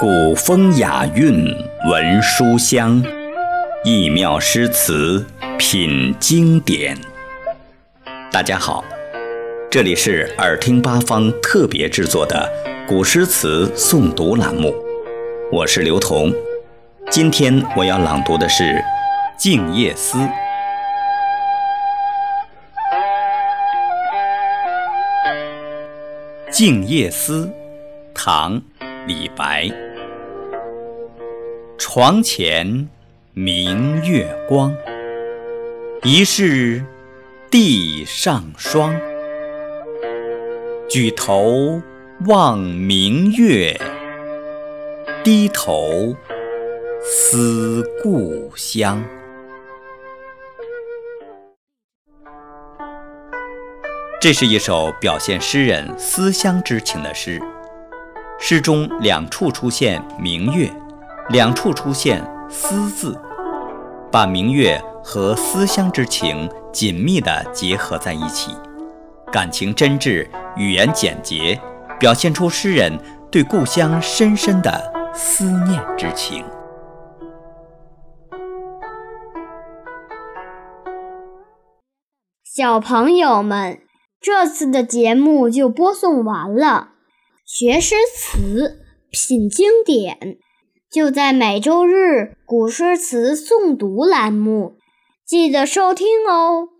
古风雅韵闻书香，异妙诗词品经典。大家好，这里是耳听八方特别制作的古诗词诵读栏目，我是刘彤。今天我要朗读的是《静夜思》。《静夜思》，唐·李白。床前明月光，疑是地上霜。举头望明月，低头思故乡。这是一首表现诗人思乡之情的诗。诗中两处出现明月。两处出现“思”字，把明月和思乡之情紧密地结合在一起，感情真挚，语言简洁，表现出诗人对故乡深深的思念之情。小朋友们，这次的节目就播送完了，学诗词，品经典。就在每周日古诗词诵读栏目，记得收听哦。